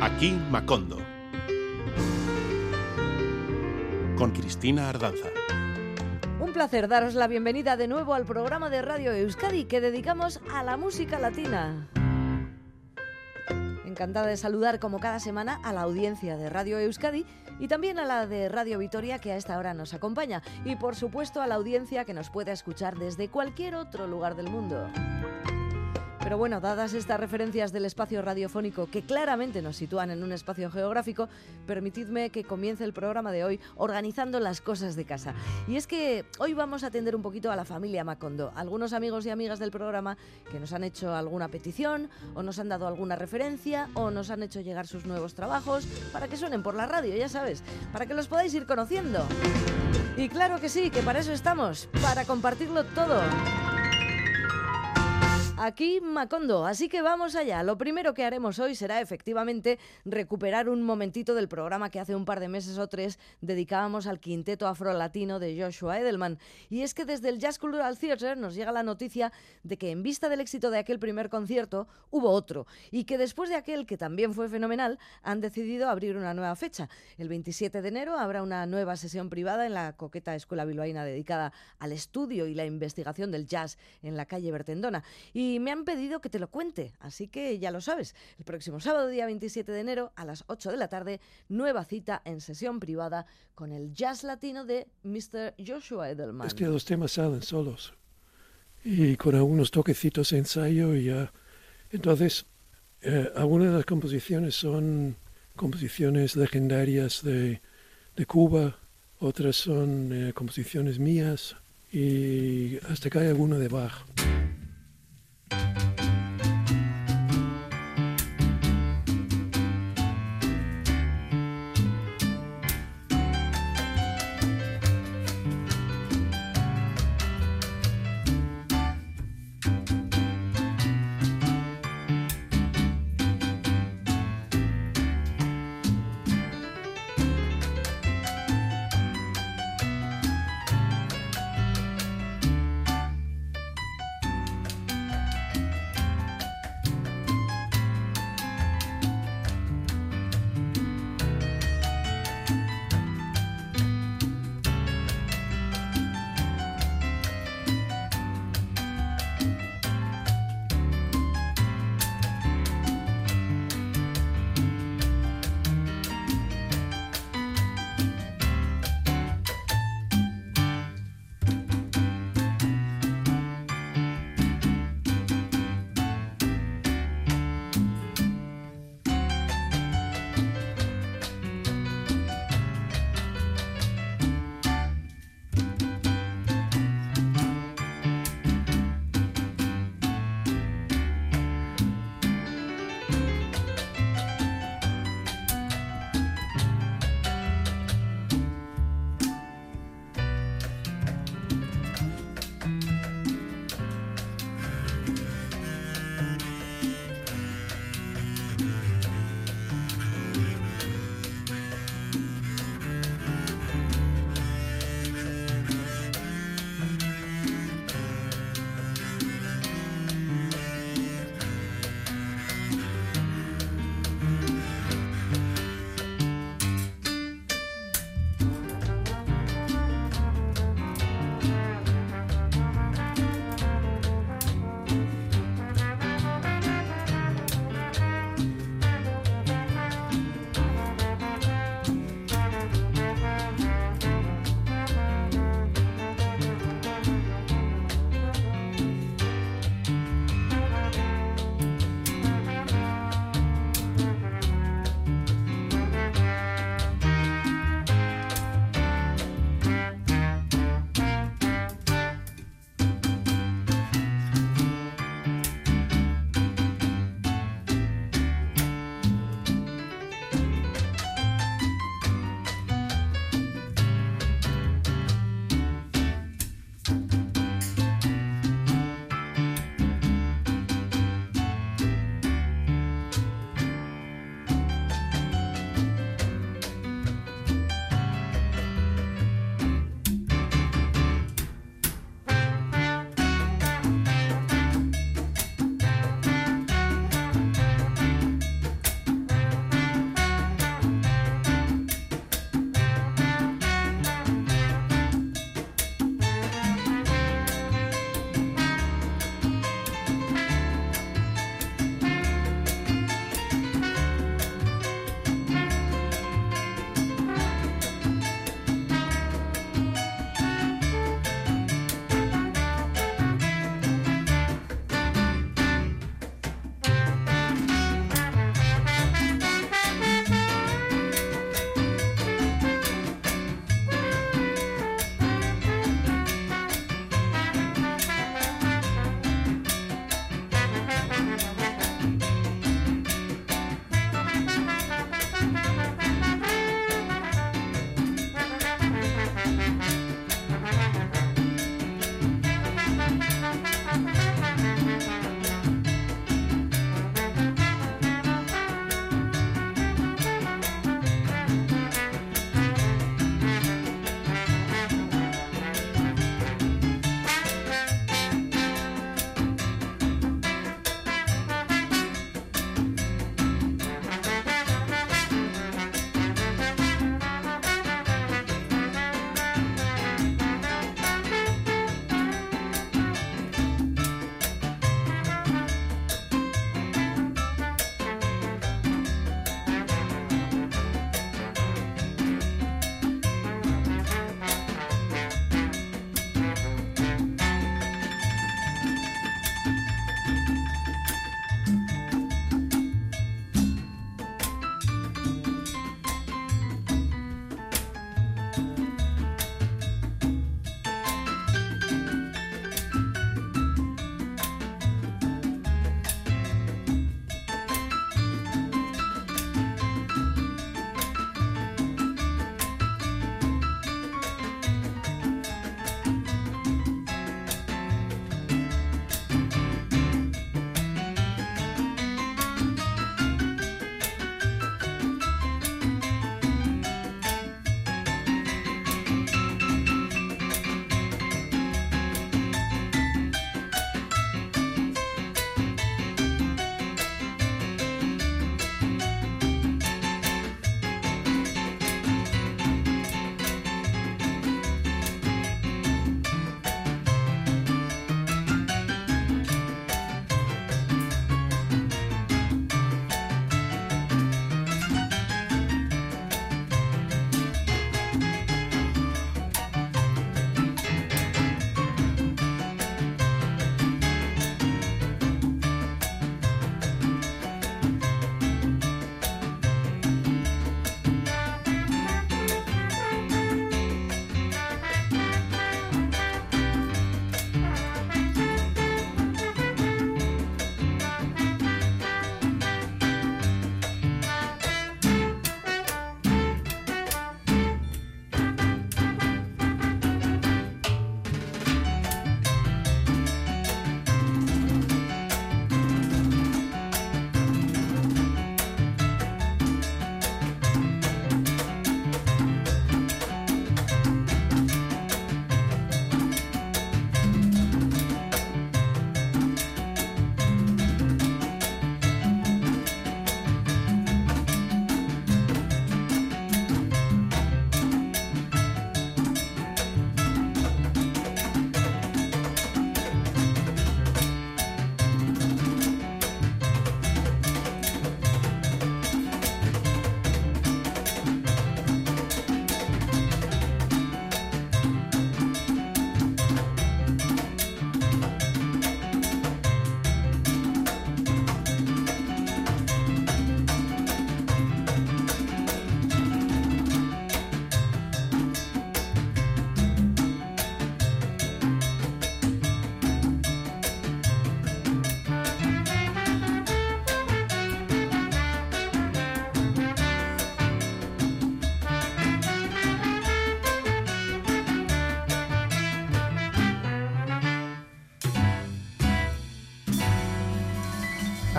Aquí Macondo. Con Cristina Ardanza. Un placer daros la bienvenida de nuevo al programa de Radio Euskadi que dedicamos a la música latina. Encantada de saludar como cada semana a la audiencia de Radio Euskadi y también a la de Radio Vitoria que a esta hora nos acompaña y por supuesto a la audiencia que nos puede escuchar desde cualquier otro lugar del mundo. Pero bueno, dadas estas referencias del espacio radiofónico que claramente nos sitúan en un espacio geográfico, permitidme que comience el programa de hoy organizando las cosas de casa. Y es que hoy vamos a atender un poquito a la familia Macondo, algunos amigos y amigas del programa que nos han hecho alguna petición o nos han dado alguna referencia o nos han hecho llegar sus nuevos trabajos para que suenen por la radio, ya sabes, para que los podáis ir conociendo. Y claro que sí, que para eso estamos, para compartirlo todo. Aquí Macondo, así que vamos allá. Lo primero que haremos hoy será efectivamente recuperar un momentito del programa que hace un par de meses o tres dedicábamos al quinteto afro-latino de Joshua Edelman. Y es que desde el Jazz Cultural Theatre nos llega la noticia de que en vista del éxito de aquel primer concierto hubo otro y que después de aquel que también fue fenomenal han decidido abrir una nueva fecha. El 27 de enero habrá una nueva sesión privada en la coqueta Escuela Bilbaína dedicada al estudio y la investigación del jazz en la calle Bertendona. Y y me han pedido que te lo cuente, así que ya lo sabes. El próximo sábado, día 27 de enero, a las 8 de la tarde, nueva cita en sesión privada con el jazz latino de Mr. Joshua Edelman. Es que los temas salen solos y con algunos toquecitos de ensayo y ya. Entonces, eh, algunas de las composiciones son composiciones legendarias de, de Cuba, otras son eh, composiciones mías y hasta que hay alguna de Bach.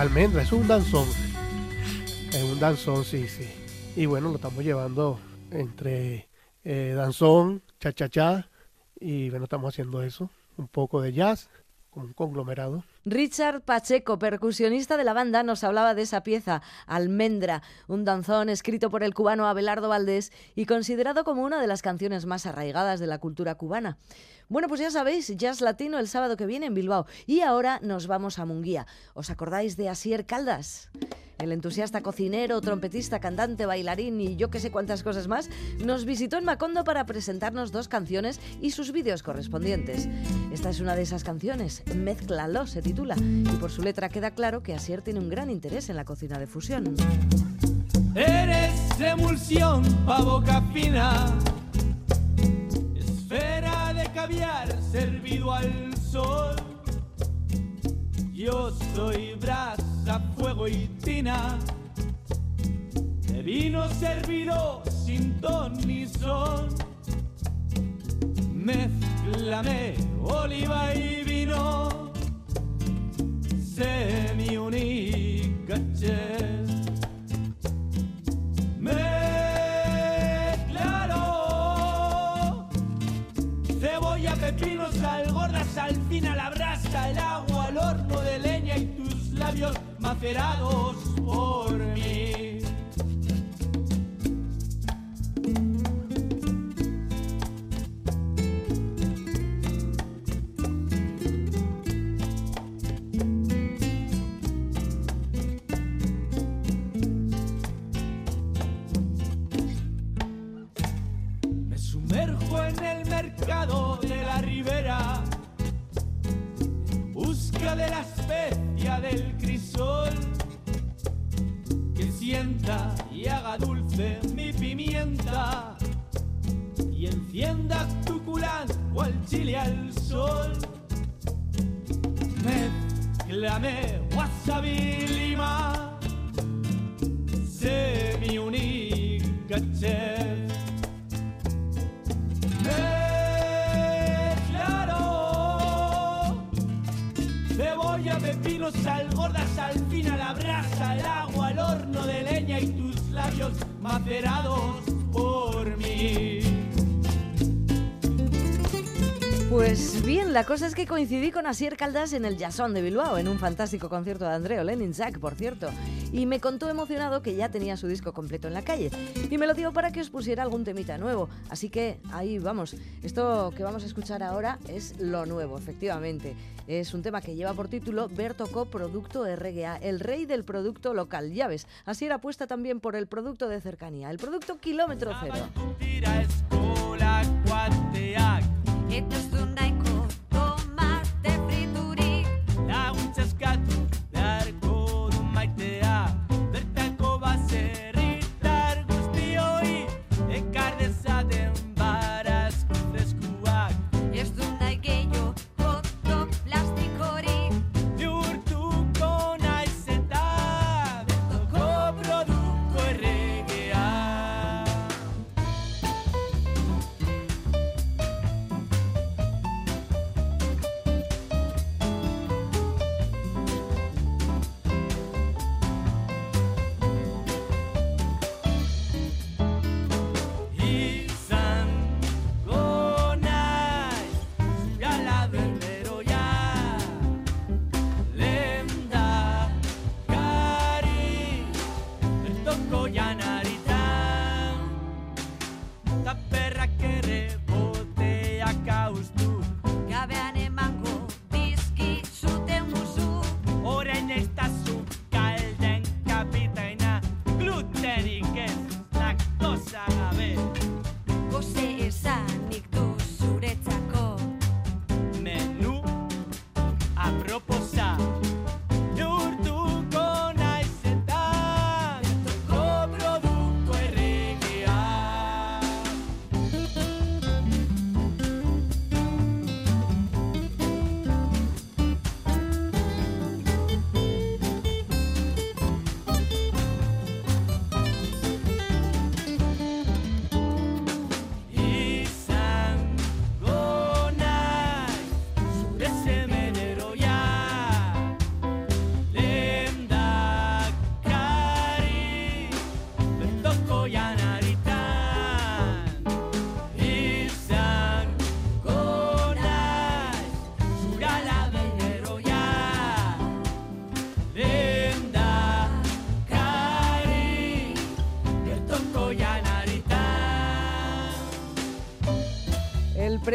Almendra, es un danzón. Es un danzón, sí, sí. Y bueno, lo estamos llevando entre eh, danzón, cha-cha-cha, y bueno, estamos haciendo eso. Un poco de jazz, conglomerado. Richard Pacheco, percusionista de la banda, nos hablaba de esa pieza, Almendra, un danzón escrito por el cubano Abelardo Valdés y considerado como una de las canciones más arraigadas de la cultura cubana. Bueno, pues ya sabéis, Jazz Latino el sábado que viene en Bilbao. Y ahora nos vamos a Munguía. ¿Os acordáis de Asier Caldas? El entusiasta cocinero, trompetista, cantante, bailarín y yo que sé cuántas cosas más, nos visitó en Macondo para presentarnos dos canciones y sus vídeos correspondientes. Esta es una de esas canciones, Mézclalo se titula, y por su letra queda claro que Asier tiene un gran interés en la cocina de fusión. Eres emulsión pa' boca fina, esfera de caviar servido al sol. Yo soy brasa, fuego y tina, de vino servido sin ton ni son. Mezclame oliva y vino, sé mi única chef. Mezclalo Cebolla, pepino, sal gorda, sal fina, la brasa, el agua, el horno de leña y tus labios macerados por mí. Me sumerjo en el mercado de la ribera, busca de la y haga dulce mi pimienta, y encienda tu culán cual chile al sol. Mezclame wasabi lima, sé mi única chef. Claro, cebolla, pepino, sal gorda, sal fina, la brasa, el macerados por mí. Pues bien, la cosa es que coincidí con Asier Caldas en el Jazzón de Bilbao, en un fantástico concierto de Andreo Leninzak, por cierto, y me contó emocionado que ya tenía su disco completo en la calle, y me lo dio para que os pusiera algún temita nuevo, así que ahí vamos. Esto que vamos a escuchar ahora es lo nuevo, efectivamente. Es un tema que lleva por título Bertocó Producto RGA, el rey del producto local. Ya ves, Asier apuesta también por el producto de cercanía, el producto kilómetro cero. nahiko tomate friturik. Laguntza eskatu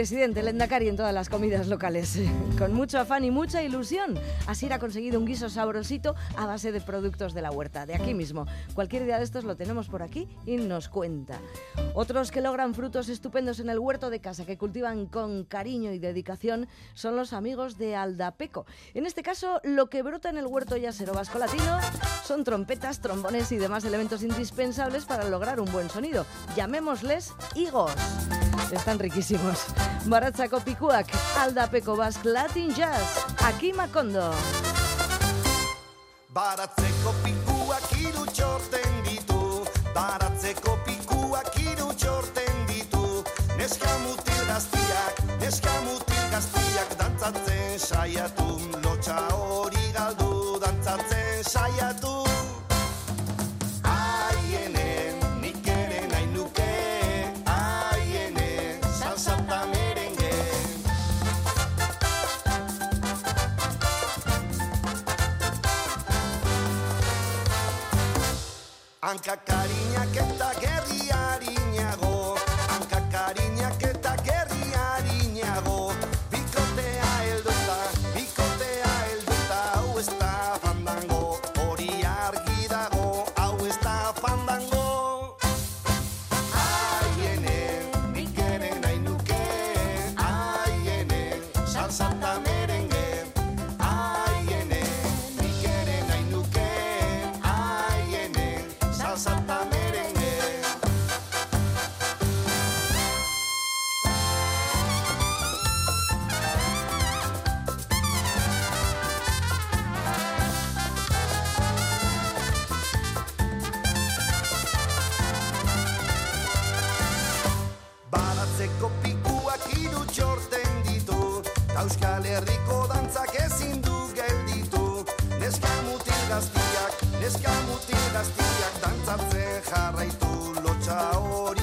presidente, el Endacari en todas las comidas locales. Con mucho afán y mucha ilusión. Así ha conseguido un guiso sabrosito a base de productos de la huerta, de aquí mismo. Cualquier día de estos lo tenemos por aquí y nos cuenta. Otros que logran frutos estupendos en el huerto de casa, que cultivan con cariño y dedicación, son los amigos de Aldapeco. En este caso, lo que brota en el huerto yacero vasco latino son trompetas, trombones y demás elementos indispensables para lograr un buen sonido. Llamémosles higos. Están riquísimos. Baratzako pikuak, Aldapeko Basque Latin Jazz. Aquí Macondo. Baratzeko pikuak hiru txorten ditu Baratzeko saiatu, lotxa hori galdu Dantzatzen saiatu. Aiene, nik ere Baratzeko pikuak hiru txorten ditu Ta Euskal Herriko dantzak ezin du gelditu. Neska mutil gaztiak, neska mutil gaztiak Dantzatzen jarraitu, lotxa hori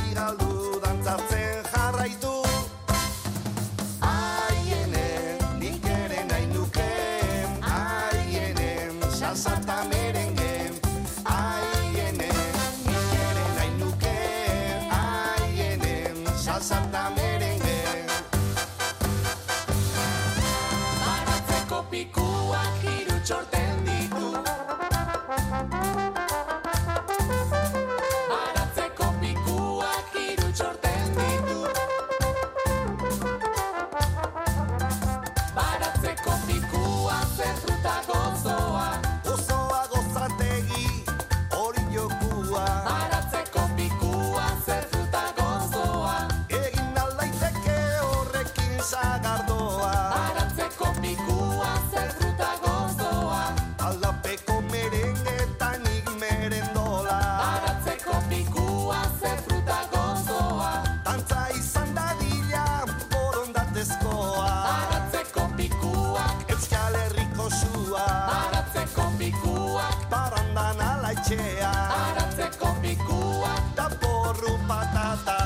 etxea Aratzeko pikua Da porru patata.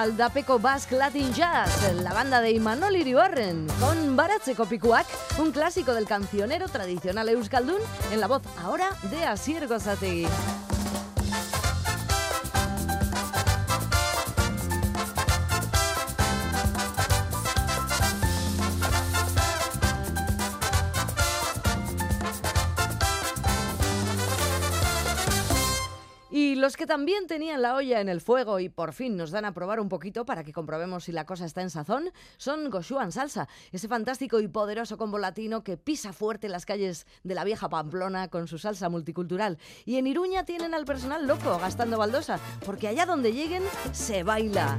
Aldapeco Basque Latin Jazz, la banda de Imanol Iribarren, con Baratzeko Pikuak, un clásico del cancionero tradicional euskaldun, en la voz ahora de Asier Gozategui. Los que también tenían la olla en el fuego y por fin nos dan a probar un poquito para que comprobemos si la cosa está en sazón, son Goshuan Salsa, ese fantástico y poderoso combo latino que pisa fuerte las calles de la vieja Pamplona con su salsa multicultural. Y en Iruña tienen al personal loco gastando baldosa, porque allá donde lleguen se baila.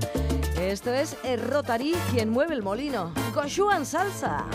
Esto es el Rotary quien mueve el molino. Goshuan Salsa.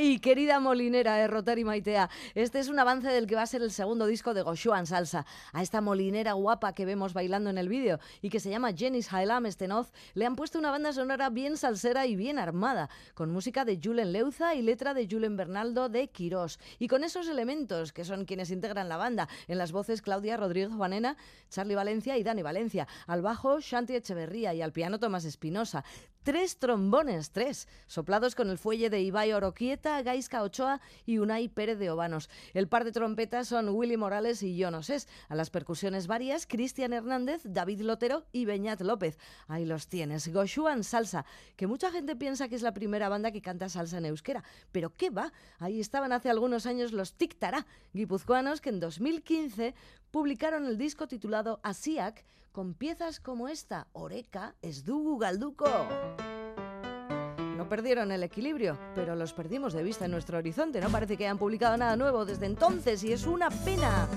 Mi querida molinera, Errotari Maitea, este es un avance del que va a ser el segundo disco de Goshuan Salsa. A esta molinera guapa que vemos bailando en el vídeo y que se llama Jenis Hailam Stenoz, le han puesto una banda sonora bien salsera y bien armada, con música de Julen Leuza y letra de Julen Bernaldo de Quirós. Y con esos elementos que son quienes integran la banda, en las voces Claudia Rodríguez Juanena, Charlie Valencia y Dani Valencia, al bajo Shanti Echeverría y al piano Tomás Espinosa. Tres trombones, tres, soplados con el fuelle de Ibai Oroquieta, Gaisca Ochoa y Unai Pérez de Obanos. El par de trompetas son Willy Morales y Jonos A las percusiones varias, Cristian Hernández, David Lotero y Beñat López. Ahí los tienes. Goshuan Salsa, que mucha gente piensa que es la primera banda que canta salsa en euskera. Pero ¿qué va? Ahí estaban hace algunos años los Tic Tará, guipuzcoanos que en 2015 publicaron el disco titulado Asiak con piezas como esta, Oreca, Esdugu Galduco. No perdieron el equilibrio, pero los perdimos de vista en nuestro horizonte. No parece que hayan publicado nada nuevo desde entonces y es una pena.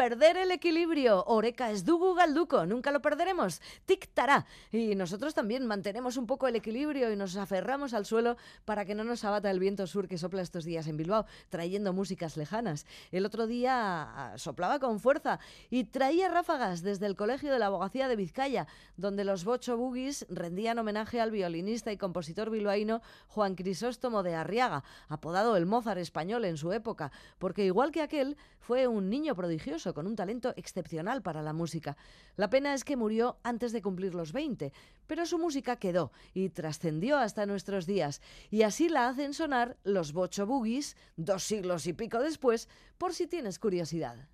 Perder el equilibrio. Oreca es dugu galduco, nunca lo perderemos. Tic-tará. Y nosotros también mantenemos un poco el equilibrio y nos aferramos al suelo para que no nos abata el viento sur que sopla estos días en Bilbao, trayendo músicas lejanas. El otro día ah, soplaba con fuerza y traía ráfagas desde el Colegio de la Abogacía de Vizcaya, donde los Bocho Boogies rendían homenaje al violinista y compositor bilbaíno Juan Crisóstomo de Arriaga, apodado el Mozart español en su época, porque igual que aquel, fue un niño prodigioso con un talento excepcional para la música. La pena es que murió antes de cumplir los 20, pero su música quedó y trascendió hasta nuestros días, y así la hacen sonar los Bocho Boogies dos siglos y pico después, por si tienes curiosidad.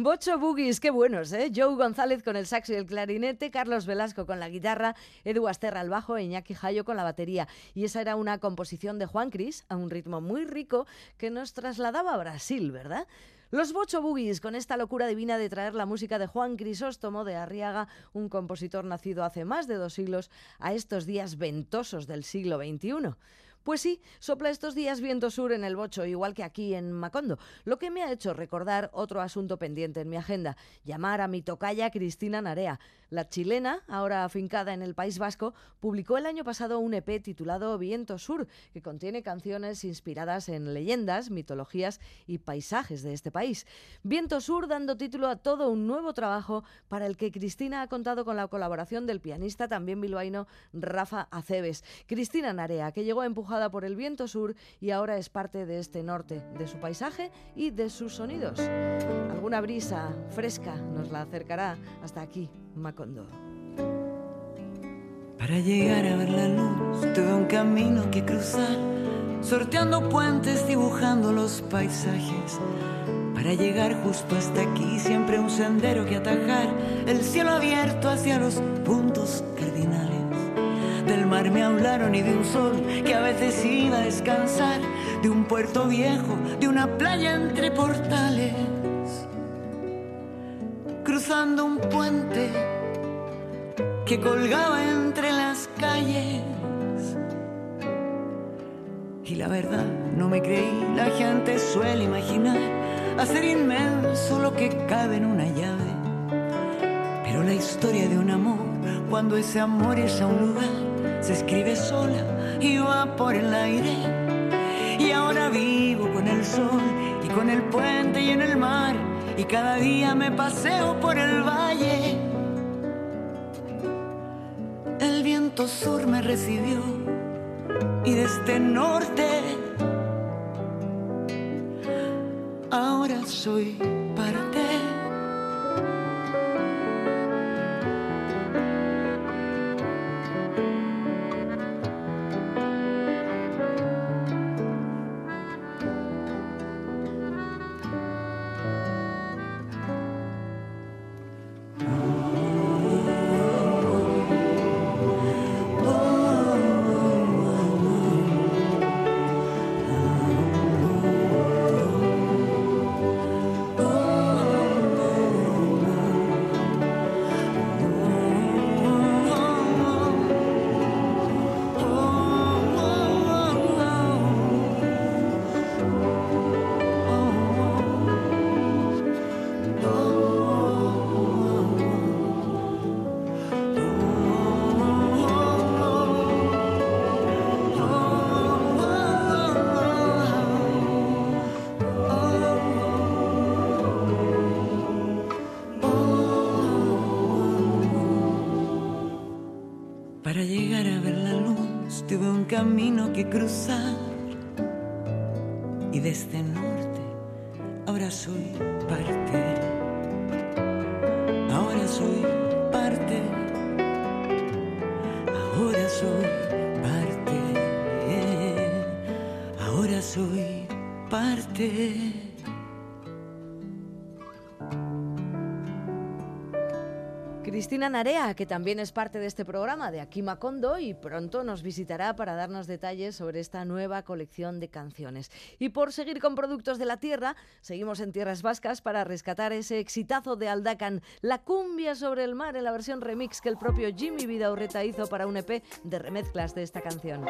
Bocho Boogies, qué buenos, ¿eh? Joe González con el saxo y el clarinete, Carlos Velasco con la guitarra, Edu Asterra al bajo e Iñaki Jayo con la batería. Y esa era una composición de Juan Cris a un ritmo muy rico que nos trasladaba a Brasil, ¿verdad? Los Bocho Boogies, con esta locura divina de traer la música de Juan Crisóstomo de Arriaga, un compositor nacido hace más de dos siglos, a estos días ventosos del siglo XXI. Pues sí, sopla estos días viento sur en el Bocho, igual que aquí en Macondo, lo que me ha hecho recordar otro asunto pendiente en mi agenda, llamar a mi tocaya Cristina Narea. La chilena, ahora afincada en el País Vasco, publicó el año pasado un EP titulado Viento Sur, que contiene canciones inspiradas en leyendas, mitologías y paisajes de este país. Viento Sur dando título a todo un nuevo trabajo para el que Cristina ha contado con la colaboración del pianista también bilbaíno Rafa Aceves. Cristina Narea, que llegó empujada por el viento sur y ahora es parte de este norte, de su paisaje y de sus sonidos. Alguna brisa fresca nos la acercará hasta aquí, Macondo. Para llegar a ver la luz tuve un camino que cruzar, sorteando puentes, dibujando los paisajes. Para llegar justo hasta aquí, siempre un sendero que atajar, el cielo abierto hacia los puntos cardinales. Del mar me hablaron y de un sol que a veces iba a descansar, de un puerto viejo, de una playa entre portales. Un puente que colgaba entre las calles. Y la verdad, no me creí, la gente suele imaginar hacer inmenso lo que cabe en una llave. Pero la historia de un amor, cuando ese amor es a un lugar, se escribe sola y va por el aire. Y ahora vivo con el sol y con el puente y en el mar. Y cada día me paseo por el valle. El viento sur me recibió y desde norte ahora soy parte. Camino que cruzar y desde el norte ahora soy parte. Ahora soy parte. Ahora soy parte. Ahora soy parte. Cristina Narea, que también es parte de este programa de Aquí Macondo y pronto nos visitará para darnos detalles sobre esta nueva colección de canciones. Y por seguir con productos de la tierra, seguimos en Tierras Vascas para rescatar ese exitazo de Aldacan, La cumbia sobre el mar en la versión remix que el propio Jimmy Vidaurreta hizo para un EP de remezclas de esta canción.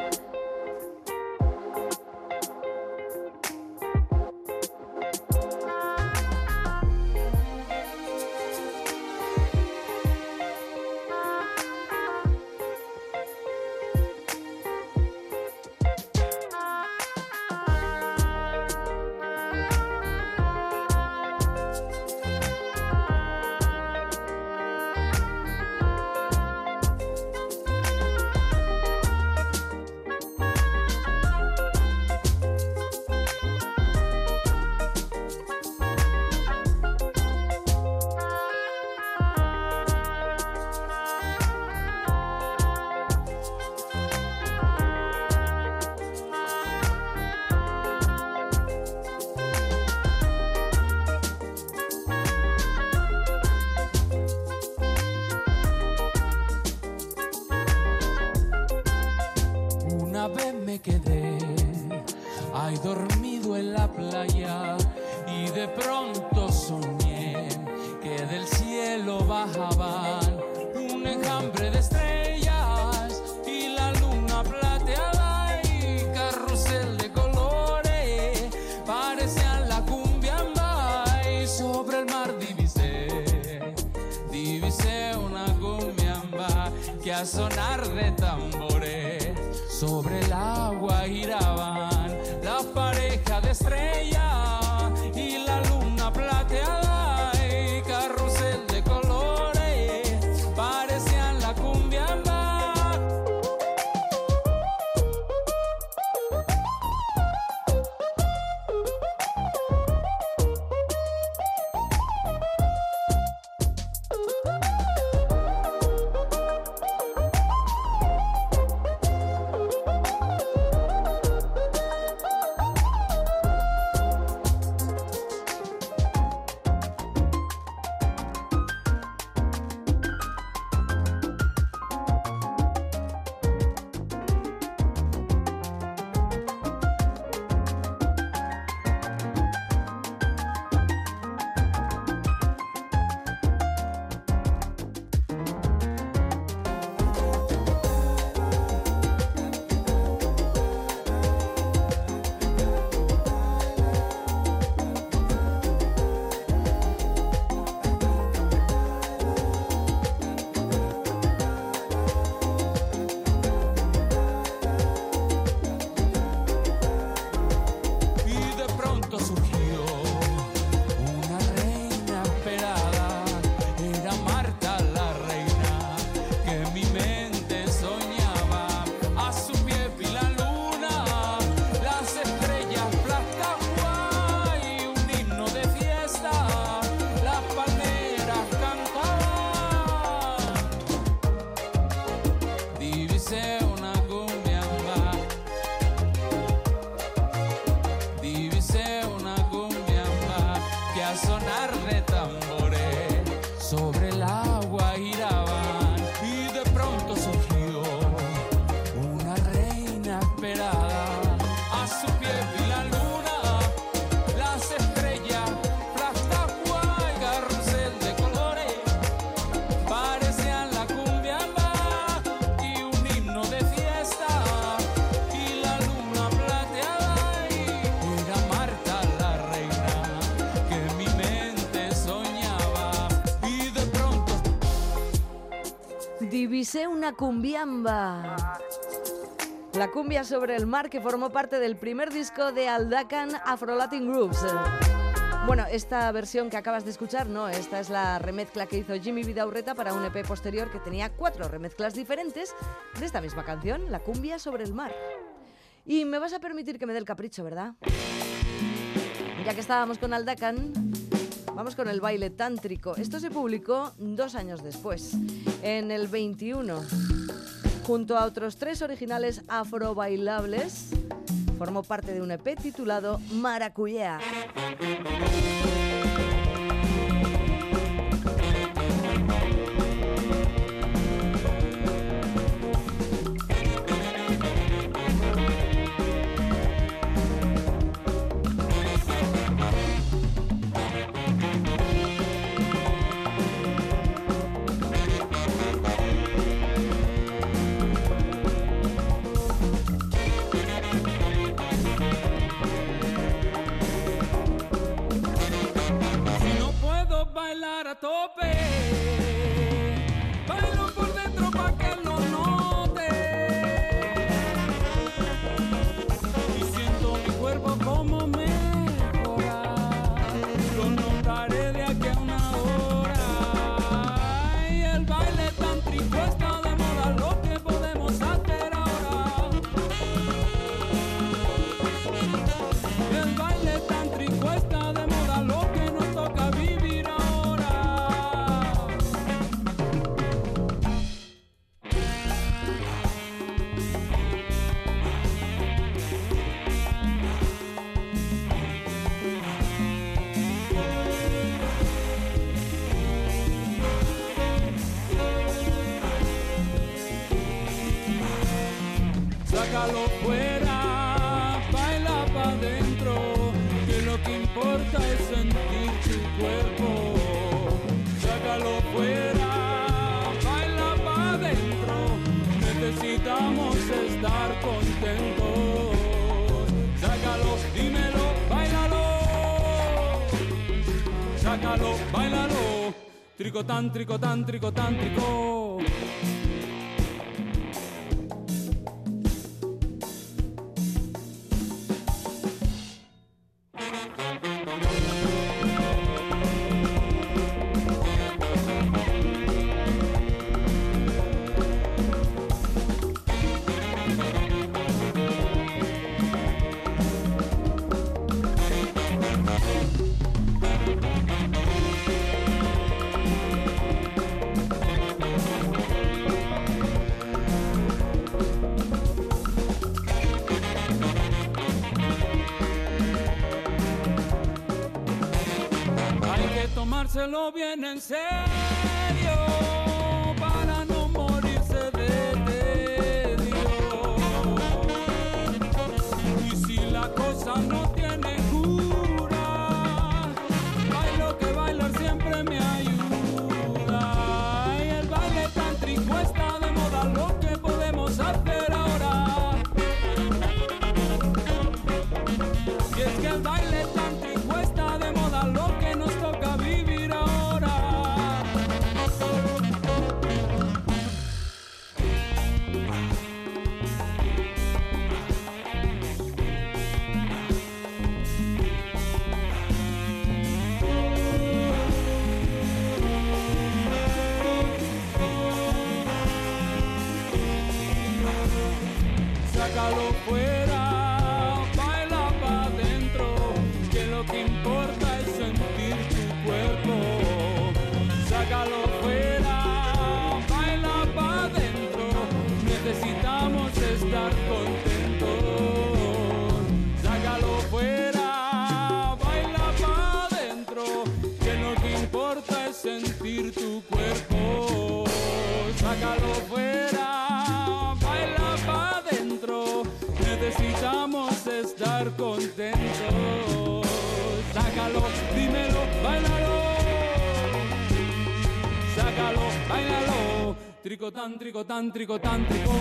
sonar de tambor. una cumbiamba. La cumbia sobre el mar que formó parte del primer disco de Aldacan Afro Latin Groups. Bueno, esta versión que acabas de escuchar, no, esta es la remezcla que hizo Jimmy Vidaurreta para un EP posterior que tenía cuatro remezclas diferentes de esta misma canción, La cumbia sobre el mar. Y me vas a permitir que me dé el capricho, ¿verdad? Ya que estábamos con Aldacan, Vamos con el baile tántrico. Esto se publicó dos años después, en el 21. Junto a otros tres originales afrobailables, formó parte de un EP titulado Maracuyá. tope. Tricotán, tricotán, tricotán, trico. Tricotán, tricotán, tricotán,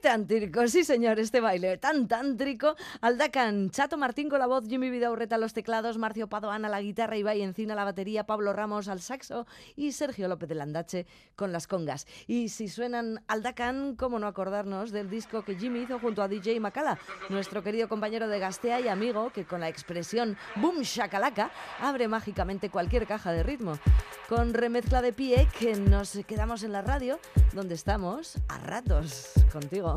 Muy tántrico, sí señor, este baile tan tántrico. Aldacan, Chato Martín con la voz, Jimmy Vidaurreta los teclados, Marcio Padoan a la guitarra, Ibai Encina a la batería, Pablo Ramos al saxo y Sergio López de Landache con las congas. Y si suenan Aldacan, cómo no acordarnos del disco que Jimmy hizo junto a DJ Macala, nuestro querido compañero de Gastea y amigo que con la expresión boom shakalaka abre mágicamente cualquier caja de ritmo. Con remezcla de pie que nos quedamos en la radio, donde estamos a ratos contigo.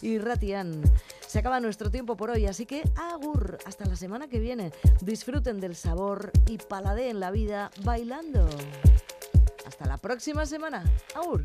Y Ratian, se acaba nuestro tiempo por hoy, así que agur, hasta la semana que viene. Disfruten del sabor y paladeen la vida bailando. Hasta la próxima semana. Agur.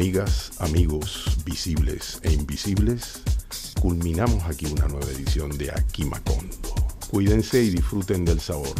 Amigas, amigos, visibles e invisibles, culminamos aquí una nueva edición de Aquí Macondo. Cuídense y disfruten del sabor.